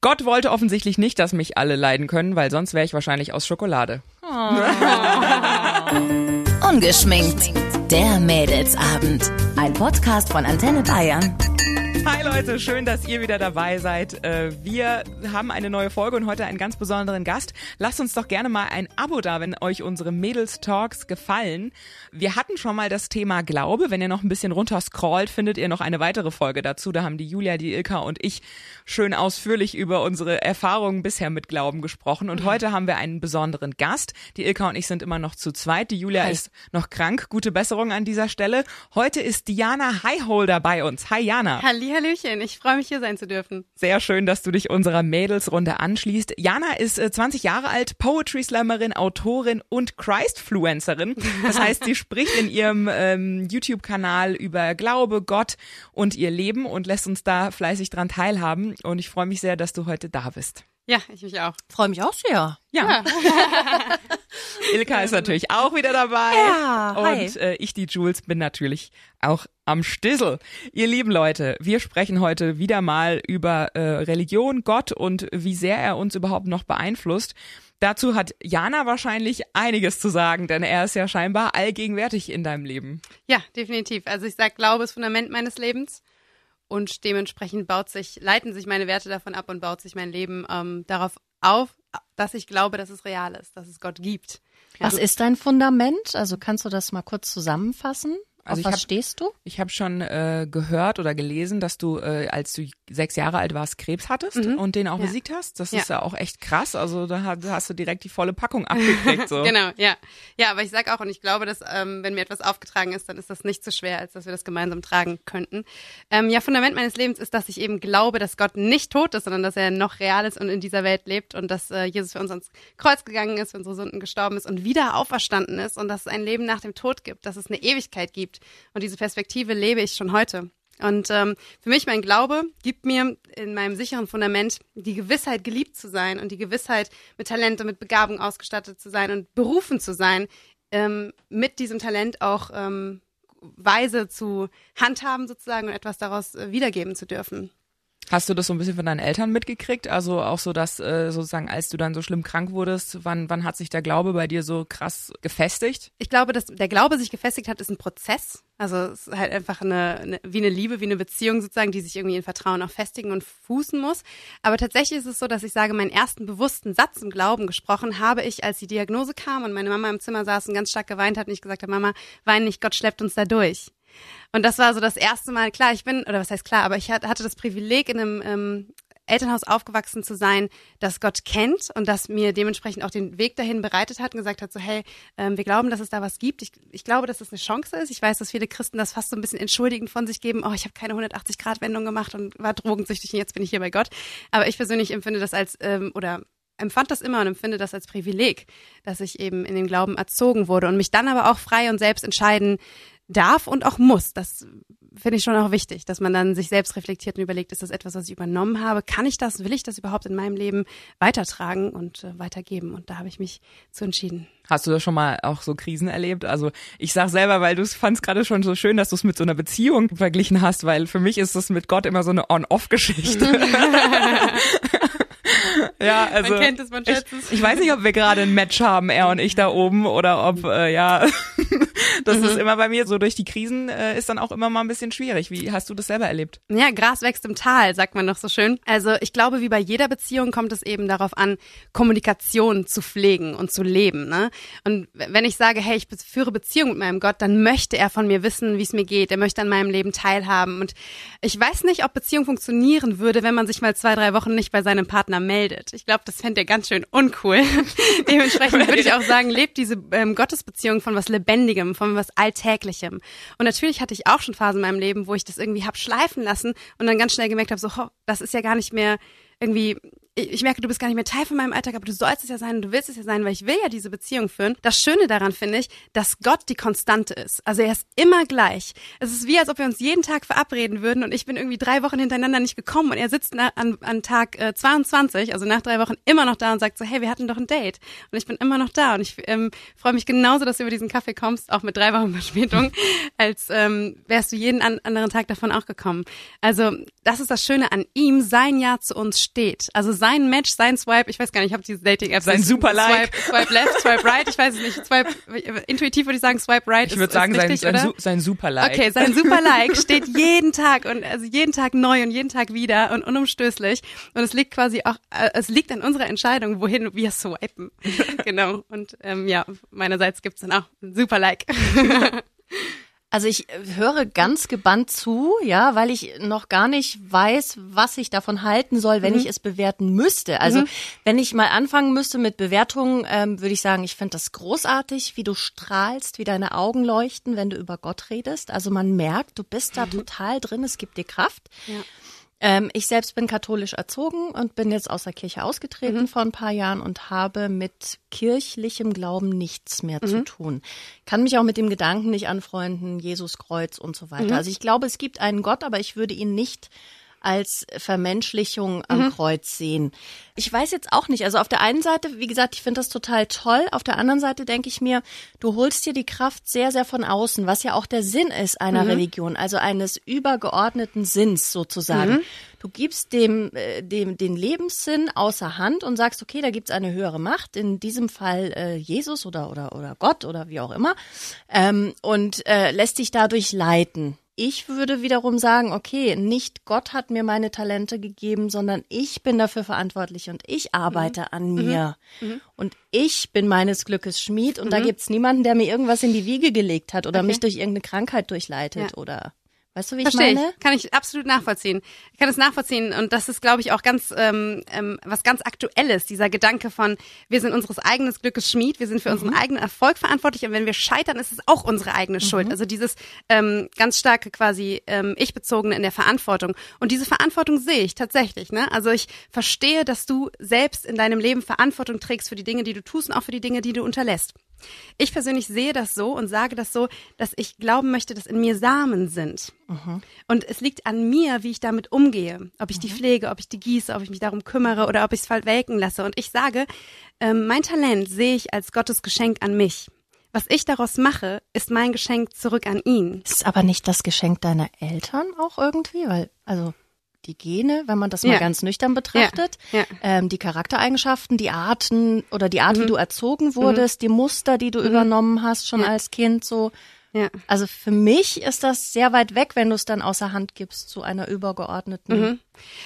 Gott wollte offensichtlich nicht, dass mich alle leiden können, weil sonst wäre ich wahrscheinlich aus Schokolade. Ungeschminkt. Der Mädelsabend. Ein Podcast von Antenne Bayern. Hi Leute, schön, dass ihr wieder dabei seid. Äh, wir haben eine neue Folge und heute einen ganz besonderen Gast. Lasst uns doch gerne mal ein Abo da, wenn euch unsere Mädels Talks gefallen. Wir hatten schon mal das Thema Glaube. Wenn ihr noch ein bisschen runter scrollt, findet ihr noch eine weitere Folge dazu. Da haben die Julia, die Ilka und ich schön ausführlich über unsere Erfahrungen bisher mit Glauben gesprochen. Und heute haben wir einen besonderen Gast. Die Ilka und ich sind immer noch zu zweit. Die Julia Hi. ist noch krank. Gute Besserung an dieser Stelle. Heute ist Diana Highholder bei uns. Hi Jana. Hallihallöchen, ich freue mich hier sein zu dürfen. Sehr schön, dass du dich unserer Mädelsrunde anschließt. Jana ist äh, 20 Jahre alt, Poetry Slammerin, Autorin und Christfluencerin. Das heißt, sie spricht in ihrem ähm, YouTube-Kanal über Glaube, Gott und ihr Leben und lässt uns da fleißig dran teilhaben. Und ich freue mich sehr, dass du heute da bist. Ja, ich mich auch. Freue mich auch sehr. Ja. Ilka ist natürlich auch wieder dabei. Ja, hi. Und äh, ich, die Jules, bin natürlich auch am Stissel. Ihr lieben Leute, wir sprechen heute wieder mal über äh, Religion, Gott und wie sehr er uns überhaupt noch beeinflusst. Dazu hat Jana wahrscheinlich einiges zu sagen, denn er ist ja scheinbar allgegenwärtig in deinem Leben. Ja, definitiv. Also ich sag, Glaube ist Fundament meines Lebens und dementsprechend baut sich, leiten sich meine Werte davon ab und baut sich mein Leben ähm, darauf auf, dass ich glaube, dass es real ist, dass es Gott gibt. Was ist dein Fundament? Also kannst du das mal kurz zusammenfassen? Also ich Auf was hab- stehst du? Ich habe schon äh, gehört oder gelesen, dass du, äh, als du sechs Jahre alt warst, Krebs hattest und den auch Mhm. Ja. besiegt hast. Das Ja. ist ja auch echt krass. Also da hast, hast du direkt die volle Packung abgekriegt. So. Genau, ja. Ja, aber ich sag auch, und ich glaube, dass ähm, wenn mir etwas aufgetragen ist, dann ist das nicht so schwer, als dass wir das gemeinsam tragen könnten. Ähm, ja, Fundament meines Lebens ist, dass ich eben glaube, dass Gott nicht tot ist, sondern dass er noch real ist und in dieser Welt lebt und dass äh, Jesus für uns ans Kreuz gegangen ist, für unsere Sünden gestorben ist und wieder auferstanden ist und dass es ein Leben nach dem Tod gibt, dass es eine Ewigkeit gibt. Und diese Perspektive lebe ich schon heute. Und ähm, für mich, mein Glaube gibt mir in meinem sicheren Fundament die Gewissheit, geliebt zu sein und die Gewissheit, mit Talent und mit Begabung ausgestattet zu sein und berufen zu sein, ähm, mit diesem Talent auch ähm, weise zu handhaben sozusagen und etwas daraus äh, wiedergeben zu dürfen. Hast du das so ein bisschen von deinen Eltern mitgekriegt? Also auch so, dass äh, sozusagen, als du dann so schlimm krank wurdest, wann, wann hat sich der Glaube bei dir so krass gefestigt? Ich glaube, dass der Glaube sich gefestigt hat, ist ein Prozess. Also es ist halt einfach eine, eine wie eine Liebe, wie eine Beziehung sozusagen, die sich irgendwie in Vertrauen auch festigen und fußen muss. Aber tatsächlich ist es so, dass ich sage, meinen ersten bewussten Satz im Glauben gesprochen habe ich, als die Diagnose kam und meine Mama im Zimmer saß und ganz stark geweint hat und ich gesagt habe, Mama, wein nicht, Gott schleppt uns da durch. Und das war so das erste Mal, klar, ich bin, oder was heißt klar, aber ich hat- hatte das Privileg, in einem ähm, Elternhaus aufgewachsen zu sein, das Gott kennt und das mir dementsprechend auch den Weg dahin bereitet hat und gesagt hat, so hey, ähm, wir glauben, dass es da was gibt. Ich, ich glaube, dass es eine Chance ist. Ich weiß, dass viele Christen das fast so ein bisschen entschuldigend von sich geben. Oh, ich habe keine 180-Grad-Wendung gemacht und war drogensüchtig und jetzt bin ich hier bei Gott. Aber ich persönlich empfinde das als, ähm, oder empfand das immer und empfinde das als Privileg, dass ich eben in den Glauben erzogen wurde und mich dann aber auch frei und selbst entscheiden darf und auch muss. Das finde ich schon auch wichtig, dass man dann sich selbst reflektiert und überlegt, ist das etwas, was ich übernommen habe? Kann ich das? Will ich das überhaupt in meinem Leben weitertragen und äh, weitergeben? Und da habe ich mich zu entschieden. Hast du da schon mal auch so Krisen erlebt? Also ich sag selber, weil du es fandst gerade schon so schön, dass du es mit so einer Beziehung verglichen hast, weil für mich ist es mit Gott immer so eine On-Off-Geschichte. ja, also Man kennt es, man schätzt ich, es. ich weiß nicht, ob wir gerade ein Match haben, er und ich da oben, oder ob äh, ja, das ist immer bei mir so durch die Krisen äh, ist dann auch immer mal ein bisschen schwierig. Wie hast du das selber erlebt? Ja, Gras wächst im Tal, sagt man doch so schön. Also ich glaube, wie bei jeder Beziehung kommt es eben darauf an, Kommunikation zu pflegen und zu leben. Ne? Und wenn ich sage, hey, ich führe Beziehung mit meinem Gott, dann möchte er von mir wissen, wie es mir geht. Er möchte an meinem Leben teilhaben. Und ich weiß nicht, ob Beziehung funktionieren würde, wenn man sich mal zwei, drei Wochen nicht bei seinem Partner meldet. Ich glaube, das fände er ganz schön uncool. Dementsprechend würde ich auch sagen, lebt diese ähm, Gottesbeziehung von was Lebendigem, von was Alltäglichem. Und natürlich hatte ich auch schon Phasen in meinem Leben, wo ich das irgendwie hab schleifen lassen und dann ganz schnell gemerkt habe, so, ho, das ist ja gar nicht mehr irgendwie ich, merke, du bist gar nicht mehr Teil von meinem Alltag, aber du sollst es ja sein und du willst es ja sein, weil ich will ja diese Beziehung führen. Das Schöne daran finde ich, dass Gott die Konstante ist. Also er ist immer gleich. Es ist wie, als ob wir uns jeden Tag verabreden würden und ich bin irgendwie drei Wochen hintereinander nicht gekommen und er sitzt an, an Tag äh, 22, also nach drei Wochen, immer noch da und sagt so, hey, wir hatten doch ein Date. Und ich bin immer noch da und ich ähm, freue mich genauso, dass du über diesen Kaffee kommst, auch mit drei Wochen Verspätung, als ähm, wärst du jeden an, anderen Tag davon auch gekommen. Also das ist das Schöne an ihm, sein Ja zu uns steht. Also sein Match, sein Swipe, ich weiß gar nicht, ich habe diese Dating-App. Sein Super-Like. Swipe, Swipe left, Swipe right, ich weiß es nicht. Swipe, intuitiv würde ich sagen, Swipe right Ich würde sagen, ist richtig, sein, sein, sein Super-Like. Okay, sein Super-Like steht jeden Tag und also jeden Tag neu und jeden Tag wieder und unumstößlich. Und es liegt quasi auch, äh, es liegt an unserer Entscheidung, wohin wir swipen. genau. Und ähm, ja, meinerseits gibt's dann auch ein Super-Like. Also ich äh, höre ganz gebannt zu, ja, weil ich noch gar nicht weiß, was ich davon halten soll, wenn ich es bewerten müsste. Also wenn ich mal anfangen müsste mit Bewertungen, ähm, würde ich sagen, ich finde das großartig, wie du strahlst, wie deine Augen leuchten, wenn du über Gott redest. Also man merkt, du bist da total drin, es gibt dir Kraft. Ja. Ähm, ich selbst bin katholisch erzogen und bin jetzt aus der Kirche ausgetreten vor ein paar Jahren und habe mit kirchlichem Glauben nichts mehr zu tun. Kann mich auch mit dem Gedanken nicht anfreunden, Jesus Kreuz und so weiter. Also ich glaube, es gibt einen Gott, aber ich würde ihn nicht als Vermenschlichung am Kreuz sehen. Ich weiß jetzt auch nicht. Also auf der einen Seite, wie gesagt, ich finde das total toll. Auf der anderen Seite denke ich mir, du holst dir die Kraft sehr, sehr von außen, was ja auch der Sinn ist einer Religion, also eines übergeordneten Sinns sozusagen. Du gibst dem, äh, dem den Lebenssinn außer Hand und sagst, okay, da gibt's eine höhere Macht, in diesem Fall äh, Jesus oder, oder, oder Gott oder wie auch immer, ähm, und äh, lässt dich dadurch leiten. Ich würde wiederum sagen, okay, nicht Gott hat mir meine Talente gegeben, sondern ich bin dafür verantwortlich und ich arbeite an mir. Und ich bin meines Glückes Schmied und da gibt's niemanden, der mir irgendwas in die Wiege gelegt hat oder Okay. mich durch irgendeine Krankheit durchleitet Ja. oder weißt du, wie ich Verstehe meine? ich. Kann ich absolut nachvollziehen. Ich kann es nachvollziehen und das ist, glaube ich, auch ganz ähm, ähm, was ganz Aktuelles. Dieser Gedanke von, wir sind unseres eigenen Glückes Schmied, wir sind für unseren eigenen Erfolg verantwortlich und wenn wir scheitern, ist es auch unsere eigene Schuld. Also dieses ähm, ganz starke quasi ähm, ich-bezogene in der Verantwortung. Und diese Verantwortung sehe ich tatsächlich. Ne? Also ich verstehe, dass du selbst in deinem Leben Verantwortung trägst für die Dinge, die du tust und auch für die Dinge, die du unterlässt. Ich persönlich sehe das so und sage das so, dass ich glauben möchte, dass in mir Samen sind. Und es liegt an mir, wie ich damit umgehe. Ob ich die pflege, ob ich die gieße, ob ich mich darum kümmere oder ob ich es verwelken lasse. Und ich sage, ähm, mein Talent sehe ich als Gottes Geschenk an mich. Was ich daraus mache, ist mein Geschenk zurück an ihn. Ist aber nicht das Geschenk deiner Eltern auch irgendwie, weil also die Gene, wenn man das mal Ja. ganz nüchtern betrachtet, Ja, ja. Ähm, die Charaktereigenschaften, die Arten oder die Art, wie du erzogen wurdest, die Muster, die du übernommen hast schon als Kind, so. Ja. Also für mich ist das sehr weit weg, wenn du es dann außer Hand gibst zu einer übergeordneten.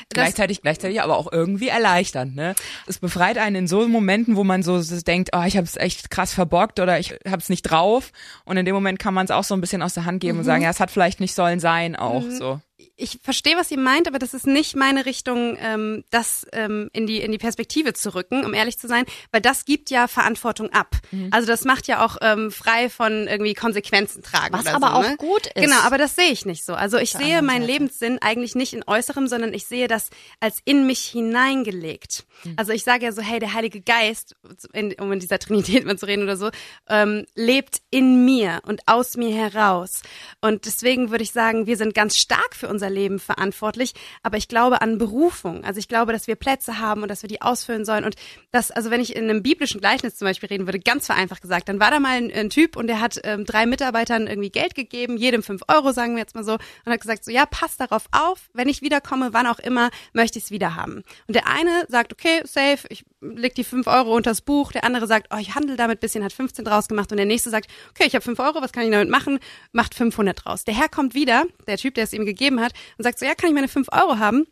Gleichzeitig, gleichzeitig aber auch irgendwie erleichternd, ne? Es befreit einen in so Momenten, wo man so denkt, oh, ich habe es echt krass verbockt oder ich habe es nicht drauf. Und in dem Moment kann man es auch so ein bisschen aus der Hand geben und sagen, ja, es hat vielleicht nicht sollen sein, auch so. ich verstehe, was ihr meint, aber das ist nicht meine Richtung, ähm, das ähm, in die in die Perspektive zu rücken, um ehrlich zu sein, weil das gibt ja Verantwortung ab. Also das macht ja auch ähm, frei von irgendwie Konsequenzen tragen. Was oder aber so, auch ne? gut ist. Genau, aber das sehe ich nicht so. Also ich sehe meinen Seite. Lebenssinn eigentlich nicht in Äußerem, sondern ich sehe das als in mich hineingelegt. Hm. Also ich sage ja so, hey, der Heilige Geist, in, um in dieser Trinität mal zu reden oder so, ähm, lebt in mir und aus mir heraus. Und deswegen würde ich sagen, wir sind ganz stark für unser Leben verantwortlich, aber ich glaube an Berufung. Also ich glaube, dass wir Plätze haben und dass wir die ausfüllen sollen. Und das, also wenn ich in einem biblischen Gleichnis zum Beispiel reden würde, ganz vereinfacht gesagt, dann war da mal ein, ein Typ und der hat ähm, drei Mitarbeitern irgendwie Geld gegeben, jedem fünf Euro, sagen wir jetzt mal so, und hat gesagt, so ja, passt darauf auf, wenn ich wiederkomme, wann auch immer, möchte ich es wieder haben. Und der eine sagt, okay, safe, ich leg die fünf Euro unters Buch, der andere sagt, oh, ich handle damit bisschen, hat 15 draus gemacht und der nächste sagt, okay, ich habe fünf Euro, was kann ich damit machen? Macht 500 draus. Der Herr kommt wieder, der Typ, der es ihm gegeben hat, und sagt so, ja, kann ich meine fünf Euro haben?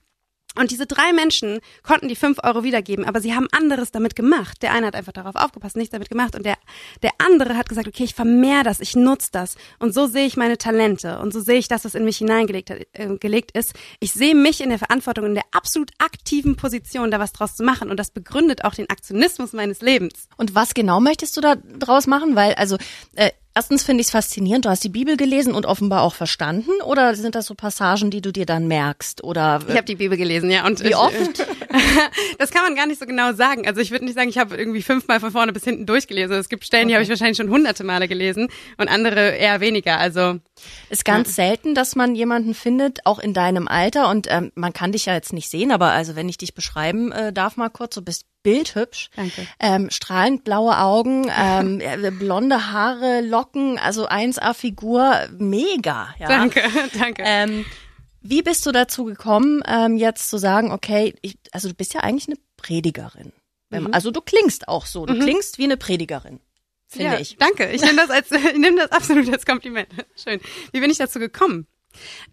Und diese drei Menschen konnten die fünf Euro wiedergeben, aber sie haben anderes damit gemacht. Der eine hat einfach darauf aufgepasst, nichts damit gemacht. Und der, der andere hat gesagt, okay, ich vermehr das, ich nutze das. Und so sehe ich meine Talente. Und so sehe ich das, was in mich hineingelegt hat, äh, gelegt ist. Ich sehe mich in der Verantwortung, in der absolut aktiven Position, da was draus zu machen. Und das begründet auch den Aktionismus meines Lebens. Und was genau möchtest du da draus machen? Weil, also, äh, Erstens finde ich es faszinierend, du hast die Bibel gelesen und offenbar auch verstanden oder sind das so Passagen, die du dir dann merkst oder Ich habe die Bibel gelesen, ja. Und wie ich, oft? das kann man gar nicht so genau sagen. Also ich würde nicht sagen, ich habe irgendwie fünfmal von vorne bis hinten durchgelesen. Es gibt Stellen, die habe ich wahrscheinlich schon hunderte Male gelesen und andere eher weniger. Also Ist ganz selten, dass man jemanden findet, auch in deinem Alter und ähm, man kann dich ja jetzt nicht sehen, aber also wenn ich dich beschreiben äh, darf mal kurz, du bist bildhübsch, Danke. ähm, strahlend blaue Augen, ähm, äh, blonde Haare, Locken, also 1A Figur, mega. Ja. danke, danke. Ähm, wie bist du dazu gekommen, ähm, jetzt zu sagen, okay, ich, also du bist ja eigentlich eine Predigerin. Man- Also du klingst auch so, du klingst wie eine Predigerin, finde ja, ich. Danke. Ich nehme das als ich nehme das absolut als Kompliment. Schön. Wie bin ich dazu gekommen?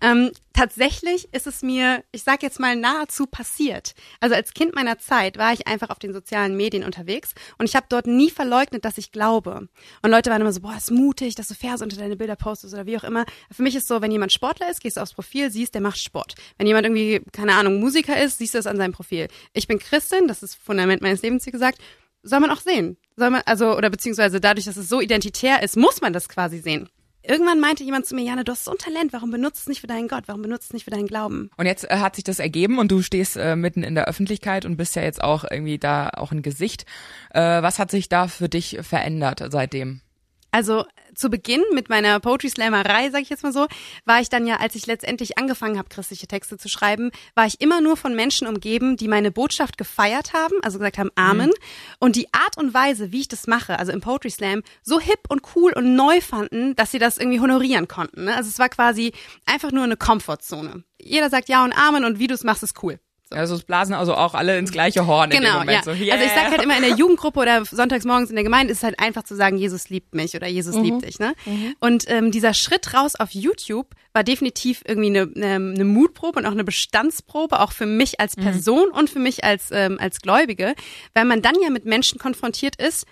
Ähm, tatsächlich ist es mir, ich sag jetzt mal nahezu passiert. Also als Kind meiner Zeit war ich einfach auf den sozialen Medien unterwegs und ich habe dort nie verleugnet, dass ich glaube. Und Leute waren immer so, boah, ist mutig, dass du Verse unter deine Bilder postest oder wie auch immer. Für mich ist so, wenn jemand Sportler ist, gehst du aufs Profil, siehst, der macht Sport. Wenn jemand irgendwie keine Ahnung Musiker ist, siehst du es an seinem Profil. Ich bin Christin, das ist Fundament meines Lebens, wie gesagt soll man auch sehen. Soll man, also, oder beziehungsweise dadurch, dass es so identitär ist, muss man das quasi sehen. Irgendwann meinte jemand zu mir, Jana, du hast so ein Talent, warum benutzt es nicht für deinen Gott? Warum benutzt es nicht für deinen Glauben? Und jetzt äh, hat sich das ergeben und du stehst äh, mitten in der Öffentlichkeit und bist ja jetzt auch irgendwie da auch ein Gesicht. Äh, was hat sich da für dich verändert seitdem? Also zu Beginn mit meiner Poetry Slammerei, sage ich jetzt mal so, war ich dann ja, als ich letztendlich angefangen habe, christliche Texte zu schreiben, war ich immer nur von Menschen umgeben, die meine Botschaft gefeiert haben, also gesagt haben Amen. Und die Art und Weise, wie ich das mache, also im Poetry Slam, so hip und cool und neu fanden, dass sie das irgendwie honorieren konnten. Ne? Also es war quasi einfach nur eine Komfortzone. Jeder sagt Ja und Amen und wie du es machst, ist cool. Also es blasen also auch alle ins gleiche Horn in dem Genau, Moment. ja. So, yeah. Also ich sag halt immer in der Jugendgruppe oder sonntags morgens in der Gemeinde ist es halt einfach zu sagen, Jesus liebt mich oder Jesus liebt dich. Ne? Und ähm, dieser Schritt raus auf YouTube war definitiv irgendwie eine, eine, eine Mutprobe und auch eine Bestandsprobe, auch für mich als Person und für mich als, ähm, als Gläubige, weil man dann ja mit Menschen konfrontiert ist,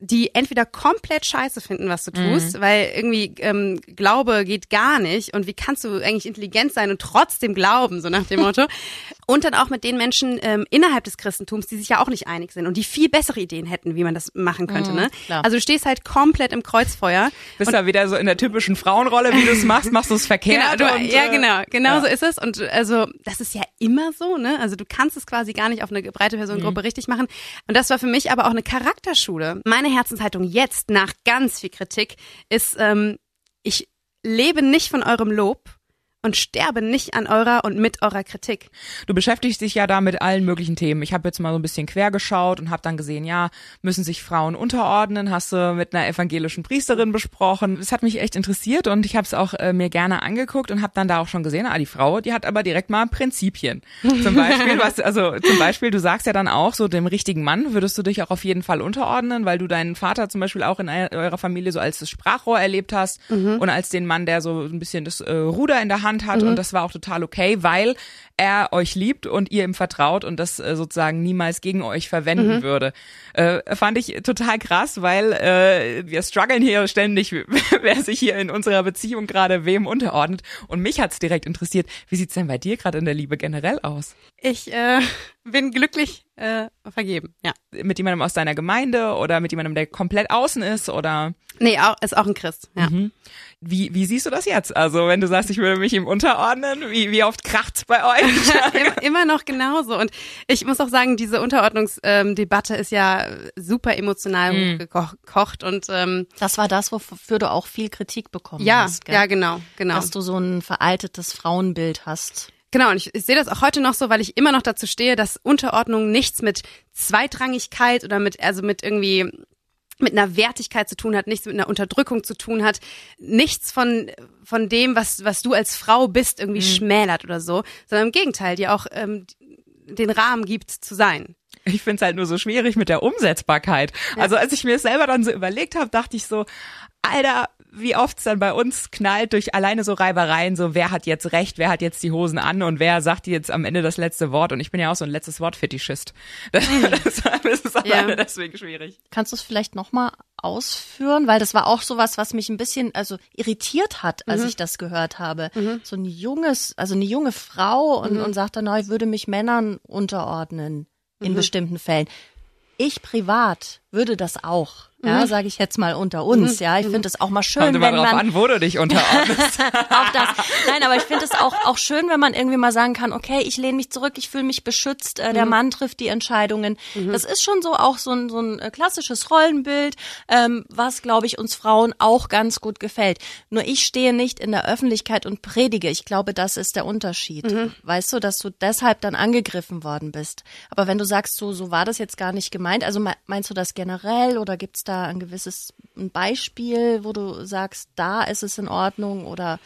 die entweder komplett scheiße finden, was du tust, weil irgendwie ähm, Glaube geht gar nicht und wie kannst du eigentlich intelligent sein und trotzdem glauben, so nach dem Motto. und dann auch mit den Menschen ähm, innerhalb des Christentums, die sich ja auch nicht einig sind und die viel bessere Ideen hätten, wie man das machen könnte. ne? klar. Also du stehst halt komplett im Kreuzfeuer. bist da wieder so in der typischen Frauenrolle, wie du es machst, machst du es verkehrt. Genau, du, und, ja, äh, genau, genau ja. so ist es. Und also das ist ja immer so, ne? Also du kannst es quasi gar nicht auf eine breite Personengruppe richtig machen. Und das war für mich aber auch eine Charakterschule. Meine Herzenshaltung jetzt nach ganz viel Kritik ist, ähm, ich lebe nicht von eurem Lob und sterbe nicht an eurer und mit eurer Kritik. Du beschäftigst dich ja da mit allen möglichen Themen. Ich habe jetzt mal so ein bisschen quer geschaut und habe dann gesehen, ja, müssen sich Frauen unterordnen, hast du mit einer evangelischen Priesterin besprochen. Es hat mich echt interessiert und ich habe es auch äh, mir gerne angeguckt und habe dann da auch schon gesehen, ah, die Frau, die hat aber direkt mal Prinzipien. Zum Beispiel, was, also zum Beispiel, du sagst ja dann auch, so dem richtigen Mann würdest du dich auch auf jeden Fall unterordnen, weil du deinen Vater zum Beispiel auch in eu- eurer Familie so als das Sprachrohr erlebt hast und als den Mann, der so ein bisschen das äh, Ruder in der Hand hat und das war auch total okay, weil er euch liebt und ihr ihm vertraut und das äh, sozusagen niemals gegen euch verwenden würde. Äh, fand ich total krass, weil äh, wir strugglen hier ständig, wer sich hier in unserer Beziehung gerade wem unterordnet. Und mich hat's direkt interessiert, wie sieht's denn bei dir gerade in der Liebe generell aus? Ich äh, bin glücklich äh, vergeben, ja. Mit jemandem aus deiner Gemeinde oder mit jemandem, der komplett außen ist oder Nee, auch, ist auch ein Christ, ja. wie, wie siehst du das jetzt? Also wenn du sagst, ich würde mich ihm unterordnen, wie, wie oft kracht's bei euch? immer, immer noch genauso. Und ich muss auch sagen, diese Unterordnungsdebatte ist ja super emotional hochgekocht und ähm, Das war das, wofür du auch viel Kritik bekommen ja, hast. Gell? ja, genau, genau. Dass du so ein veraltetes Frauenbild hast. Genau, und ich, ich sehe das auch heute noch so, weil ich immer noch dazu stehe, dass Unterordnung nichts mit Zweitrangigkeit oder mit, also mit irgendwie mit einer Wertigkeit zu tun hat, nichts mit einer Unterdrückung zu tun hat, nichts von von dem, was was du als Frau bist, irgendwie schmälert oder so, sondern im Gegenteil, dir auch ähm, den Rahmen gibt zu sein. Ich find's halt nur so schwierig mit der Umsetzbarkeit. Also als ich mir das selber dann so überlegt habe, dachte ich so, Alter, wie oft's dann bei uns knallt durch alleine so Reibereien, so wer hat jetzt recht, wer hat jetzt die Hosen an und wer sagt jetzt am Ende das letzte Wort. Und ich bin ja auch so ein letztes Wort-Fetischist. Das, das, das ist alleine Ja. deswegen schwierig. Kannst du es vielleicht nochmal ausführen? Weil das war auch sowas, was mich ein bisschen also irritiert hat, als ich das gehört habe. So ein junges, also eine junge Frau und, und sagte, na, ich würde mich Männern unterordnen in bestimmten Fällen. Ich privat würde das auch. Ja, sage ich jetzt mal unter uns. Ja, ich finde es auch mal schön, Kommt immer wenn drauf man an, wo du dich unterordnest. auch das. Nein, aber ich finde es auch auch schön, wenn man irgendwie mal sagen kann, okay, ich lehne mich zurück, ich fühle mich beschützt, äh, der Mann trifft die Entscheidungen. Das ist schon so auch so ein so ein äh, klassisches Rollenbild, ähm, was glaube ich uns Frauen auch ganz gut gefällt. Nur ich stehe nicht in der Öffentlichkeit und predige. Ich glaube, das ist der Unterschied. Weißt du, dass du deshalb dann angegriffen worden bist. Aber wenn du sagst, so so war das jetzt gar nicht gemeint, also me- meinst du das generell oder gibt's da ein gewisses ein Beispiel, wo du sagst, da ist es in Ordnung oder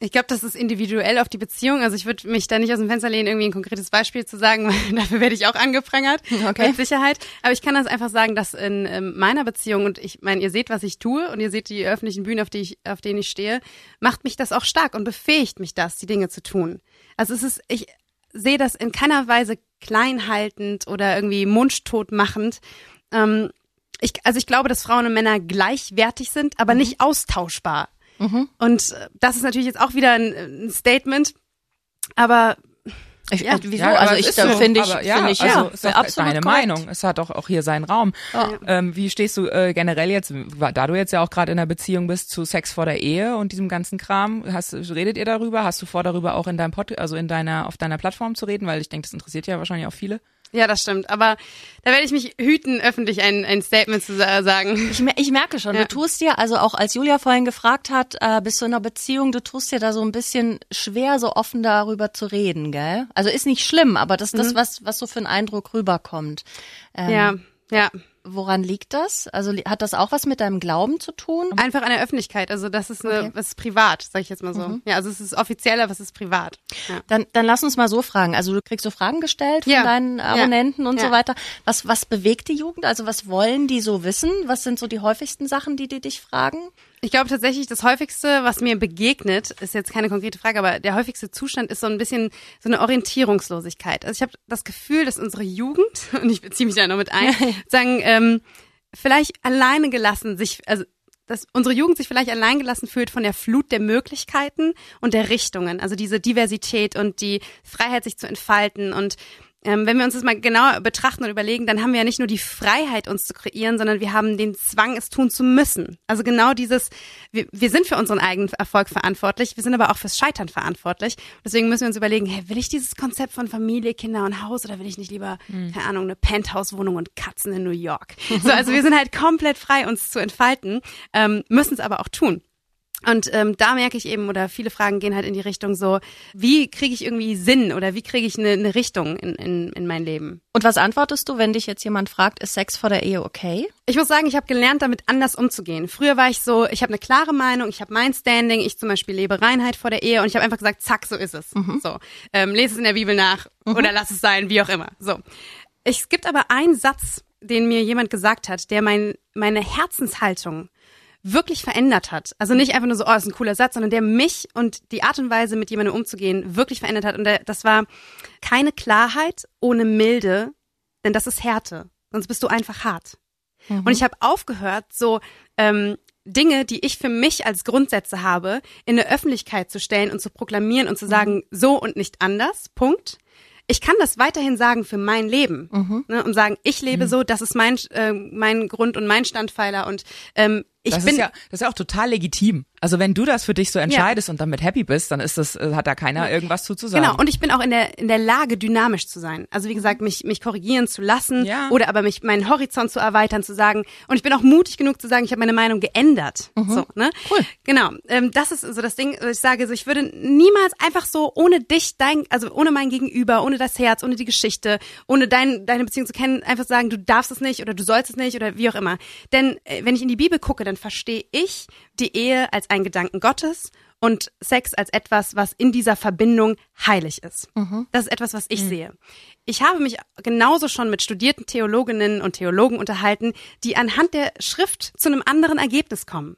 Ich glaube, das ist individuell auf die Beziehung. Also ich würde mich da nicht aus dem Fenster lehnen, irgendwie ein konkretes Beispiel zu sagen, weil dafür werde ich auch angeprangert. Okay. Mit Sicherheit. Aber ich kann das einfach sagen, dass in ähm, meiner Beziehung, und ich meine, ihr seht, was ich tue und ihr seht die öffentlichen Bühnen, auf, die ich, auf denen ich stehe, macht mich das auch stark und befähigt mich das, die Dinge zu tun. Also es ist, ich sehe das in keiner Weise kleinhaltend oder irgendwie mundtot machend. Ähm, ich, also ich glaube, dass Frauen und Männer gleichwertig sind, aber nicht austauschbar. Und äh, das ist natürlich jetzt auch wieder ein, ein Statement, aber Ich, Ja. äh, wieso? Ja, also ich so. finde ich, ja, finde ich also ja, ist doch absolut deine korrekt. Meinung. Es hat doch auch hier seinen Raum. Ähm, wie stehst du äh, generell jetzt, da du jetzt ja auch gerade in einer Beziehung bist, zu Sex vor der Ehe und diesem ganzen Kram? Hast, redet ihr darüber? Hast du vor, darüber auch in deinem Pod, also in deiner, auf deiner Plattform zu reden? Weil ich denke, das interessiert ja wahrscheinlich auch viele. Ja, das stimmt. Aber da werde ich mich hüten, öffentlich ein, ein Statement zu sa- sagen. Ich, ich merke schon, Ja. du tust dir, also auch als Julia vorhin gefragt hat, äh, bist du in einer Beziehung, du tust dir da so ein bisschen schwer, so offen darüber zu reden, gell? Also ist nicht schlimm, aber das ist das, was, was so für einen Eindruck rüberkommt. Ähm, Ja, ja. Woran liegt das? Also hat das auch was mit deinem Glauben zu tun? Einfach an der Öffentlichkeit. Also das ist eine, Okay. was ist privat, sage ich jetzt mal so. Ja, also es ist offiziell, aber es ist privat. Ja. Dann, dann lass uns mal so fragen. Also du kriegst so Fragen gestellt von Ja. deinen Ja. Abonnenten und so Ja. weiter. Was, was bewegt die Jugend? Also was wollen die so wissen? Was sind so die häufigsten Sachen, die die dich fragen? Ich glaube tatsächlich, das häufigste, was mir begegnet, ist jetzt keine konkrete Frage, aber der häufigste Zustand ist so ein bisschen so eine Orientierungslosigkeit. Also ich habe das Gefühl, dass unsere Jugend, und ich beziehe mich da noch mit ein, sagen, ähm, vielleicht alleine gelassen sich, also dass unsere Jugend sich vielleicht alleingelassen fühlt von der Flut der Möglichkeiten und der Richtungen, also diese Diversität und die Freiheit, sich zu entfalten und ähm, wenn wir uns das mal genauer betrachten und überlegen, dann haben wir ja nicht nur die Freiheit, uns zu kreieren, sondern wir haben den Zwang, es tun zu müssen. Also genau dieses, wir, wir sind für unseren eigenen Erfolg verantwortlich, wir sind aber auch fürs Scheitern verantwortlich. Deswegen müssen wir uns überlegen, hey, will ich dieses Konzept von Familie, Kinder und Haus oder will ich nicht lieber, keine Ahnung, eine Penthouse-Wohnung und Katzen in New York? So, also wir sind halt komplett frei, uns zu entfalten, ähm, müssen es aber auch tun. Und ähm, da merke ich eben, oder viele Fragen gehen halt in die Richtung so, wie kriege ich irgendwie Sinn oder wie kriege ich eine, eine Richtung in, in, in mein Leben? Und was antwortest du, wenn dich jetzt jemand fragt, ist Sex vor der Ehe okay? Ich muss sagen, ich habe gelernt, damit anders umzugehen. Früher war ich so, ich habe eine klare Meinung, ich habe mein Standing, ich zum Beispiel lebe Reinheit vor der Ehe und ich habe einfach gesagt, zack, so ist es. So, ähm, lese es in der Bibel nach oder lass es sein, wie auch immer. So, es gibt aber einen Satz, den mir jemand gesagt hat, der mein, meine Herzenshaltung wirklich verändert hat. Also nicht einfach nur so, oh, das ist ein cooler Satz, sondern der mich und die Art und Weise, mit jemandem umzugehen, wirklich verändert hat. Und der, das war keine Klarheit ohne Milde, denn das ist Härte. Sonst bist du einfach hart. Und ich habe aufgehört, so ähm, Dinge, die ich für mich als Grundsätze habe, in der Öffentlichkeit zu stellen und zu proklamieren und zu sagen, so und nicht anders. Punkt. Ich kann das weiterhin sagen für mein Leben ne, und sagen, ich lebe so, das ist mein äh, mein Grund und mein Standpfeiler und ähm, ich das bin ist ja, das ist ja auch total legitim. Also wenn du das für dich so entscheidest und damit happy bist, dann ist das, äh, hat da keiner irgendwas zu, zu sagen. Genau, und ich bin auch in der, in der Lage, dynamisch zu sein. Also wie gesagt, mich, mich korrigieren zu lassen Ja. oder aber mich meinen Horizont zu erweitern, zu sagen, und ich bin auch mutig genug zu sagen, ich habe meine Meinung geändert. So, ne? Cool. Genau. Ähm, das ist so das Ding, ich sage so, ich würde niemals einfach so ohne dich, dein, also ohne mein Gegenüber, ohne das Herz, ohne die Geschichte, ohne dein, deine Beziehung zu kennen, einfach sagen, du darfst es nicht oder du sollst es nicht oder wie auch immer. Denn äh, wenn ich in die Bibel gucke, dann verstehe ich die Ehe als einen Gedanken Gottes und Sex als etwas, was in dieser Verbindung heilig ist. Das ist etwas, was ich sehe. Ich habe mich genauso schon mit studierten Theologinnen und Theologen unterhalten, die anhand der Schrift zu einem anderen Ergebnis kommen.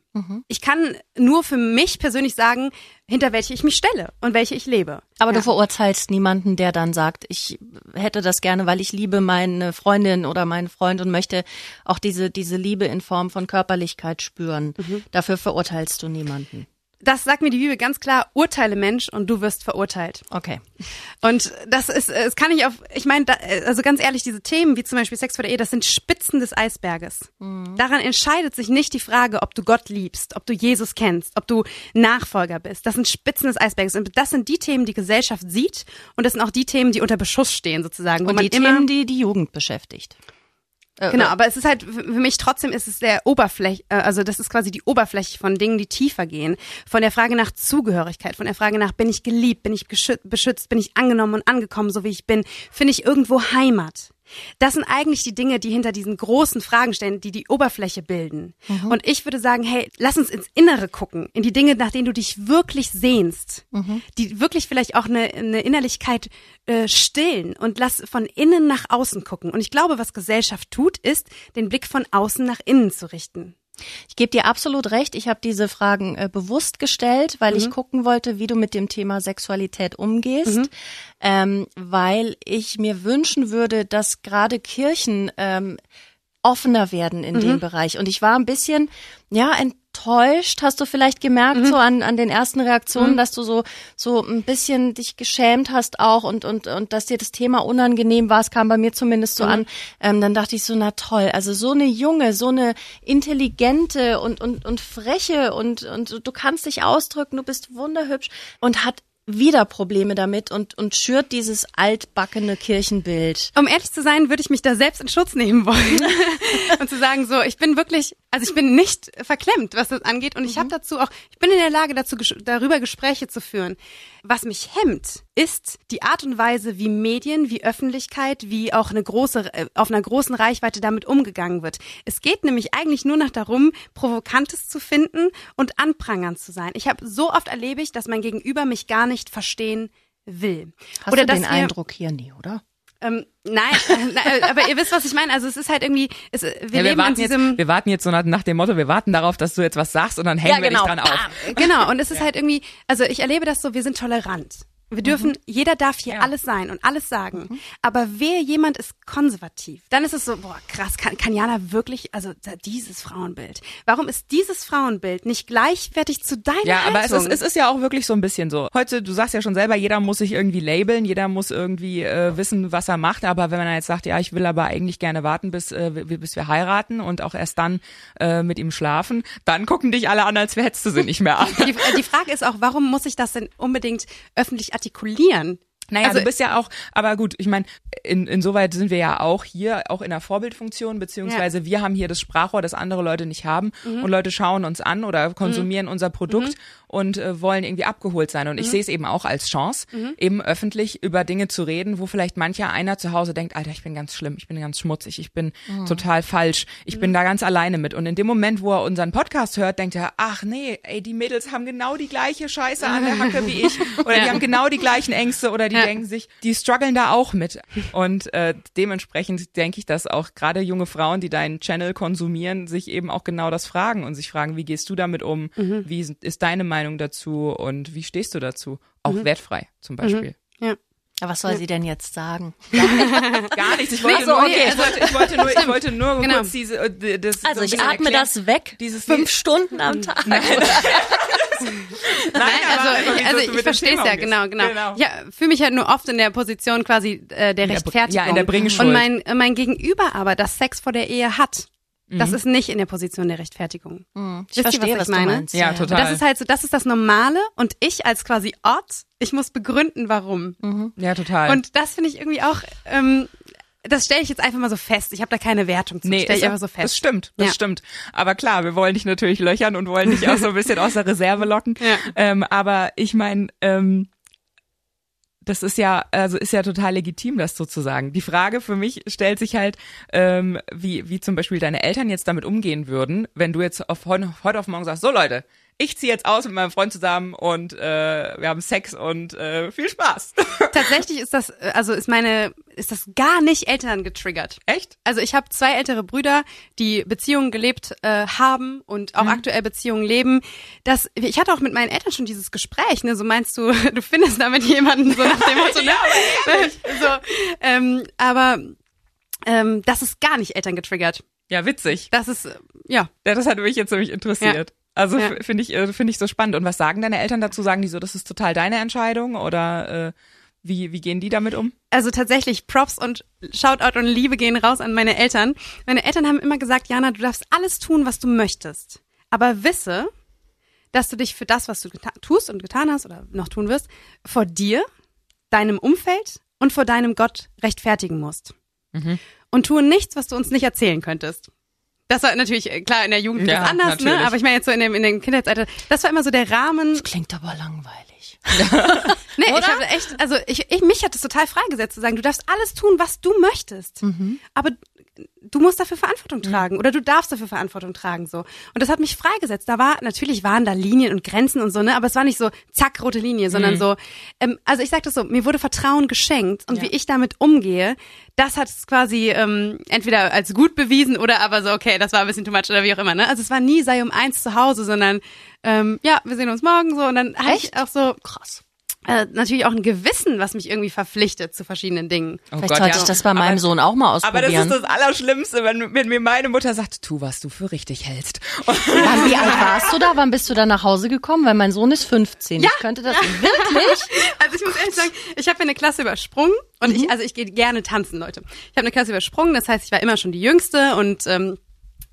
Ich kann nur für mich persönlich sagen, hinter welche ich mich stelle und welche ich lebe. Aber ja. du verurteilst niemanden, der dann sagt, ich hätte das gerne, weil ich liebe meine Freundin oder meinen Freund und möchte auch diese, diese Liebe in Form von Körperlichkeit spüren. Dafür verurteilst du niemanden. Das sagt mir die Bibel ganz klar, urteile Mensch und du wirst verurteilt. Okay. Und das ist, das kann ich auf, ich meine, also ganz ehrlich, diese Themen wie zum Beispiel Sex vor der Ehe, das sind Spitzen des Eisberges. Mhm. Daran entscheidet sich nicht die Frage, ob du Gott liebst, ob du Jesus kennst, ob du Nachfolger bist. Das sind Spitzen des Eisberges. Und das sind die Themen, die Gesellschaft sieht und das sind auch die Themen, die unter Beschuss stehen sozusagen. Und die Themen, die die Jugend beschäftigt. Äh, genau, äh. aber es ist halt für mich trotzdem ist es der Oberfläche, äh, also das ist quasi die Oberfläche von Dingen, die tiefer gehen. Von der Frage nach Zugehörigkeit, von der Frage nach, bin ich geliebt, bin ich beschützt, bin ich angenommen und angekommen, so wie ich bin, finde ich irgendwo Heimat. Das sind eigentlich die Dinge, die hinter diesen großen Fragen stehen, die die Oberfläche bilden. Mhm. Und ich würde sagen, hey, lass uns ins Innere gucken, in die Dinge, nach denen du dich wirklich sehnst, mhm. die wirklich vielleicht auch eine, eine Innerlichkeit äh, stillen und lass von innen nach außen gucken. Und ich glaube, was Gesellschaft tut, ist, den Blick von außen nach innen zu richten. Ich gebe dir absolut recht. Ich habe diese Fragen äh, bewusst gestellt, weil mhm. ich gucken wollte, wie du mit dem Thema Sexualität umgehst, mhm. ähm, weil ich mir wünschen würde, dass gerade Kirchen ähm, offener werden in mhm. dem Bereich. Und ich war ein bisschen, ja, enttäuscht, hast du vielleicht gemerkt, mhm. so an, an den ersten Reaktionen, mhm. dass du so, so ein bisschen dich geschämt hast auch und, und, und dass dir das Thema unangenehm war. Es kam bei mir zumindest so mhm. an. Ähm, dann dachte ich so, na toll, also so eine junge, so eine intelligente und, und, und freche und, und du kannst dich ausdrücken, du bist wunderhübsch und hat wieder Probleme damit und, und schürt dieses altbackene Kirchenbild. Um ehrlich zu sein, würde ich mich da selbst in Schutz nehmen wollen und zu sagen, so, ich bin wirklich, also ich bin nicht verklemmt, was das angeht und ich mhm. habe dazu auch, ich bin in der Lage dazu, darüber Gespräche zu führen. Was mich hemmt, ist die Art und Weise, wie Medien, wie Öffentlichkeit, wie auch eine große, äh, auf einer großen Reichweite damit umgegangen wird. Es geht nämlich eigentlich nur noch darum, Provokantes zu finden und anprangern zu sein. Ich habe so oft erlebe ich, dass mein Gegenüber mich gar nicht verstehen will. Hast oder du den Eindruck hier nie, oder? Ähm, nein, äh, aber ihr wisst, was ich meine. Also es ist halt irgendwie, es, wir, ja, wir leben warten in diesem... Jetzt, wir warten jetzt so nach, nach, dem Motto, wir warten darauf, dass du jetzt was sagst und dann hängen ja, genau. wir dich dran auf. Genau, und es ist ja. halt irgendwie, also ich erlebe das so, wir sind tolerant. Wir dürfen, mhm. jeder darf hier ja. alles sein und alles sagen. Mhm. Aber wer jemand ist konservativ, dann ist es so, boah, krass, kann, kann Jana wirklich, also dieses Frauenbild. Warum ist dieses Frauenbild nicht gleichwertig zu deiner Ja, Haltung? aber es ist, es ist ja auch wirklich so ein bisschen so. Heute, du sagst ja schon selber, jeder muss sich irgendwie labeln, jeder muss irgendwie äh, wissen, was er macht. Aber wenn man jetzt sagt, ja, ich will aber eigentlich gerne warten, bis, äh, bis wir heiraten und auch erst dann äh, mit ihm schlafen, dann gucken dich alle an, als hättest du sie nicht mehr an. Die, die Frage ist auch, warum muss ich das denn unbedingt öffentlich artikulieren. Naja, also, du bist ja auch, aber gut, ich meine, in, insoweit sind wir ja auch hier, auch in der Vorbildfunktion, beziehungsweise ja. wir haben hier das Sprachrohr, das andere Leute nicht haben mhm. und Leute schauen uns an oder konsumieren mhm. unser Produkt mhm und äh, wollen irgendwie abgeholt sein. Und ich mhm. sehe es eben auch als Chance, mhm. eben öffentlich über Dinge zu reden, wo vielleicht mancher einer zu Hause denkt, Alter, ich bin ganz schlimm, ich bin ganz schmutzig, ich bin mhm. total falsch, ich bin mhm. da ganz alleine mit. Und in dem Moment, wo er unseren Podcast hört, denkt er, ach nee, ey, die Mädels haben genau die gleiche Scheiße an der Hacke wie ich. Oder ja. die haben genau die gleichen Ängste oder die ja. denken sich, die strugglen da auch mit. Und äh, dementsprechend denke ich, dass auch gerade junge Frauen, die deinen Channel konsumieren, sich eben auch genau das fragen und sich fragen, wie gehst du damit um? Mhm. Wie ist deine Meinung? Meinung dazu und wie stehst du dazu? Auch mhm. wertfrei zum Beispiel. Mhm. Ja. Aber was soll ja. sie denn jetzt sagen? Gar, nicht. Gar nichts. Ich wollte, so, nur, okay. ich wollte, ich wollte nur, ich wollte nur genau. kurz diese, äh, das Also so ich atme erklären. das weg. Dieses fünf Stunden am Tag. Nein. Nein, also, ich, also ich verstehe es ja, genau, genau, genau. Ja, fühle mich halt nur oft in der Position quasi äh, der Rechtfertigung. Ja, in der Bringschuld. Und mein, mein Gegenüber aber, das Sex vor der Ehe hat, das mhm. ist nicht in der Position der Rechtfertigung. Mhm. Ich Wisst verstehe, ihr, was, was ich meine? Meinst, ja, ja, total. Und das ist halt so, das ist das Normale und ich als quasi Ort, ich muss begründen, warum. Mhm. Ja, total. Und das finde ich irgendwie auch, ähm, das stelle ich jetzt einfach mal so fest. Ich habe da keine Wertung zu. Nee, stelle ich einfach so fest. Das stimmt, das ja. stimmt. Aber klar, wir wollen dich natürlich löchern und wollen dich auch so ein bisschen aus der Reserve locken. Ja. Ähm, aber ich meine, ähm, das ist ja, also ist ja total legitim, das sozusagen. Die Frage für mich stellt sich halt, ähm, wie, wie zum Beispiel deine Eltern jetzt damit umgehen würden, wenn du jetzt auf, heute auf morgen sagst, so Leute, ich ziehe jetzt aus mit meinem Freund zusammen und äh, wir haben Sex und äh, viel Spaß. Tatsächlich ist das, äh, also ist meine, ist das gar nicht Eltern getriggert. Echt? Also ich habe zwei ältere Brüder, die Beziehungen gelebt äh, haben und auch mhm. aktuell Beziehungen leben. Das, ich hatte auch mit meinen Eltern schon dieses Gespräch. Ne? So meinst du, du findest damit jemanden so nach dem Motto, ne? ja, so, ähm, aber ähm, das ist gar nicht Eltern getriggert. Ja, witzig. Das ist, ja. Ja, das hat mich jetzt nämlich interessiert. Ja. Also Ja. finde ich, äh, finde ich so spannend. Und was sagen deine Eltern dazu? Sagen die so, das ist total deine Entscheidung oder äh, wie, wie gehen die damit um? Also tatsächlich Props und Shoutout und Liebe gehen raus an meine Eltern. Meine Eltern haben immer gesagt, Jana, du darfst alles tun, was du möchtest. Aber wisse, dass du dich für das, was du tust und getan hast oder noch tun wirst, vor dir, deinem Umfeld und vor deinem Gott rechtfertigen musst. Und tue nichts, was du uns nicht erzählen könntest. Das war natürlich, äh, klar, in der Jugend Ja, ist anders, natürlich. ne? Aber ich meine jetzt so in dem, in dem Kindheitsalter, das war immer so der Rahmen, Klingt aber langweilig. Nee, Oder? ich habe echt, also ich, ich, mich hat es total freigesetzt zu sagen, du darfst alles tun, was du möchtest. Aber du musst dafür Verantwortung tragen oder du darfst dafür Verantwortung tragen so. Und das hat mich freigesetzt. Da war natürlich waren da Linien und Grenzen und so, ne, aber es war nicht so zack rote Linie, sondern so ähm, also ich sag das so, mir wurde Vertrauen geschenkt und wie ich damit umgehe, das hat es quasi ähm, entweder als gut bewiesen oder aber so okay, das war ein bisschen too much oder wie auch immer, ne? Also es war nie sei um eins zu Hause, sondern ähm, ja, wir sehen uns morgen so und dann hatte ich auch so Krass. Äh, natürlich auch ein Gewissen, was mich irgendwie verpflichtet zu verschiedenen Dingen. Oh Vielleicht sollte ich das bei meinem Sohn auch mal Aber das ausprobieren. ist das Allerschlimmste, wenn, wenn mir meine Mutter sagt, tu, was du für richtig hältst. Und Wann, wie alt warst du da? Wann bist du da nach Hause gekommen? Weil mein Sohn ist 15. Ich könnte das wirklich. Also ich muss ehrlich sagen, ich habe eine Klasse übersprungen und ich, also ich gehe gerne tanzen, Leute. Ich habe eine Klasse übersprungen, das heißt, ich war immer schon die Jüngste und ähm,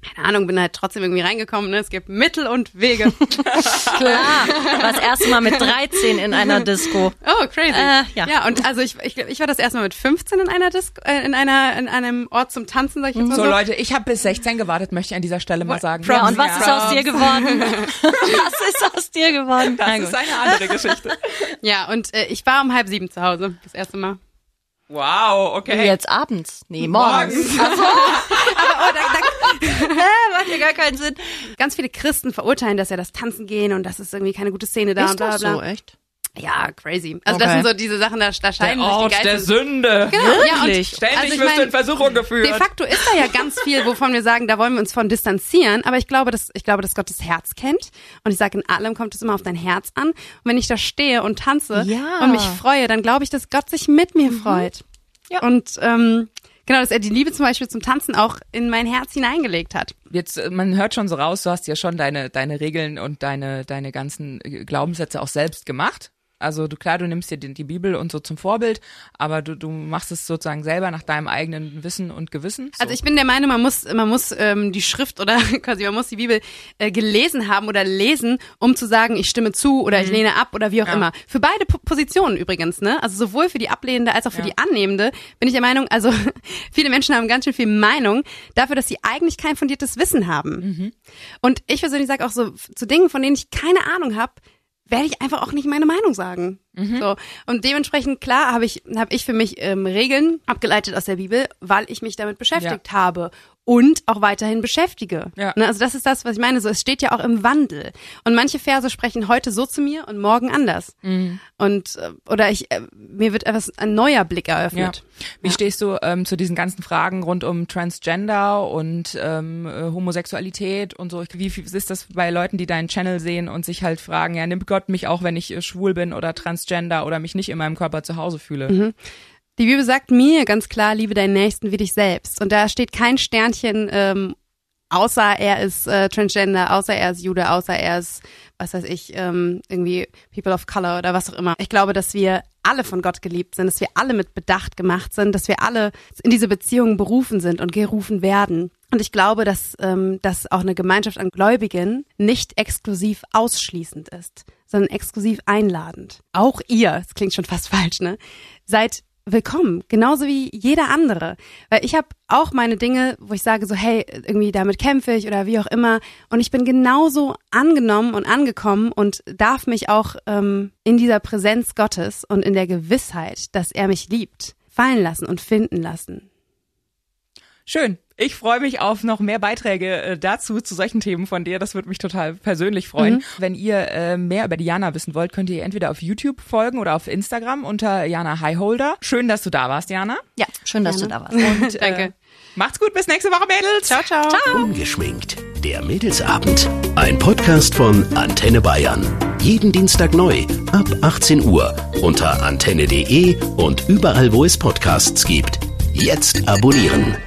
keine Ahnung, bin halt trotzdem irgendwie reingekommen. Ne? Es gibt Mittel und Wege. Klar. War das erste Mal mit 13 in einer Disco. Oh, crazy. Äh, ja. ja, und also ich, ich, ich war das erste Mal mit 15 in einer Disco, äh, in einer in einem Ort zum Tanzen, sag ich jetzt mal so, so. Leute, ich habe bis 16 gewartet, möchte ich an dieser Stelle mal sagen. Ja, und was ist aus dir geworden? Was ist aus dir geworden? Das Na ist eine andere Geschichte. Ja, und äh, ich war um halb sieben zu Hause, das erste Mal. Wow, okay. Jetzt abends? Nee, morgens. Morgens. Aber oh, da, da, macht ja gar keinen Sinn. ganz viele Christen verurteilen, dass ja das Tanzen gehen und das ist irgendwie keine gute Szene da und Ist bla das bla so, bla. echt? Ja, crazy. Also das Okay. sind so diese Sachen, da, da Der scheiden sich die Ort der. Sünde. Genau, ja, und, Wirklich? Ständig also ich wirst du in Versuchung geführt. De facto ist da ja ganz viel, wovon wir sagen, da wollen wir uns von distanzieren. Aber ich glaube, dass ich glaube, dass Gott das Herz kennt. Und ich sage, in allem kommt es immer auf dein Herz an. Und wenn ich da stehe und tanze Ja. und mich freue, dann glaube ich, dass Gott sich mit mir freut. Ja. Und ähm, genau, dass er die Liebe zum Beispiel zum Tanzen auch in mein Herz hineingelegt hat. Jetzt, äh, man hört schon so raus, du hast ja schon deine, deine Regeln und deine, deine ganzen äh, Glaubenssätze auch selbst gemacht. Also du klar, du nimmst dir die, die Bibel und so zum Vorbild, aber du, du machst es sozusagen selber nach deinem eigenen Wissen und Gewissen. So. Also ich bin der Meinung, man muss, man muss ähm, die Schrift oder quasi man muss die Bibel äh, gelesen haben oder lesen, um zu sagen, ich stimme zu oder ich lehne ab oder wie auch Mhm. Ja. immer. Für beide Po- Positionen übrigens, ne? Also sowohl für die ablehnende als auch für Ja. die annehmende bin ich der Meinung, also viele Menschen haben ganz schön viel Meinung dafür, dass sie eigentlich kein fundiertes Wissen haben. Mhm. Und ich persönlich sage auch so zu Dingen, von denen ich keine Ahnung habe, werde ich einfach auch nicht meine Meinung sagen. Mhm. So und dementsprechend klar habe ich habe ich für mich ähm, Regeln abgeleitet aus der Bibel, weil ich mich damit beschäftigt habe und auch weiterhin beschäftige. Ja. Ne, also das ist das, was ich meine. So es steht ja auch im Wandel und manche Verse sprechen heute so zu mir und morgen anders. Mhm. Und äh, oder ich äh, mir wird etwas ein neuer Blick Ja. eröffnet. Wie stehst du ähm, zu diesen ganzen Fragen rund um Transgender und ähm, äh, Homosexualität und so? Wie ist das bei Leuten, die deinen Channel sehen und sich halt fragen, ja, nimmt Gott mich auch, wenn ich schwul bin oder transgender oder mich nicht in meinem Körper zu Hause fühle? Mhm. Die Bibel sagt mir ganz klar, liebe deinen Nächsten wie dich selbst. Und da steht kein Sternchen, ähm, außer er ist äh, Transgender, außer er ist Jude, außer er ist, was weiß ich, ähm, irgendwie People of Color oder was auch immer. Ich glaube, dass wir alle von Gott geliebt sind, dass wir alle mit Bedacht gemacht sind, dass wir alle in diese Beziehungen berufen sind und gerufen werden. Und ich glaube, dass, ähm, dass auch eine Gemeinschaft an Gläubigen nicht exklusiv ausschließend ist, sondern exklusiv einladend. Auch ihr, das klingt schon fast falsch, ne? Seid willkommen, genauso wie jeder andere. Weil ich habe auch meine Dinge, wo ich sage so, hey, irgendwie damit kämpfe ich oder wie auch immer. Und ich bin genauso angenommen und angekommen und darf mich auch ähm, in dieser Präsenz Gottes und in der Gewissheit, dass er mich liebt, fallen lassen und finden lassen. Schön. Ich freue mich auf noch mehr Beiträge äh, dazu, zu solchen Themen von dir. Das würde mich total persönlich freuen. Wenn ihr äh, mehr über Diana wissen wollt, könnt ihr entweder auf YouTube folgen oder auf Instagram unter Jana Highholder. Schön, dass du da warst, Jana. Ja, schön, dass du da warst. Und, äh, Danke. Macht's gut, bis nächste Woche, Mädels. Ciao, ciao. Ungeschminkt. Der Mädelsabend. Ein Podcast von Antenne Bayern. Jeden Dienstag neu ab 18 Uhr unter antenne.de und überall, wo es Podcasts gibt. Jetzt abonnieren.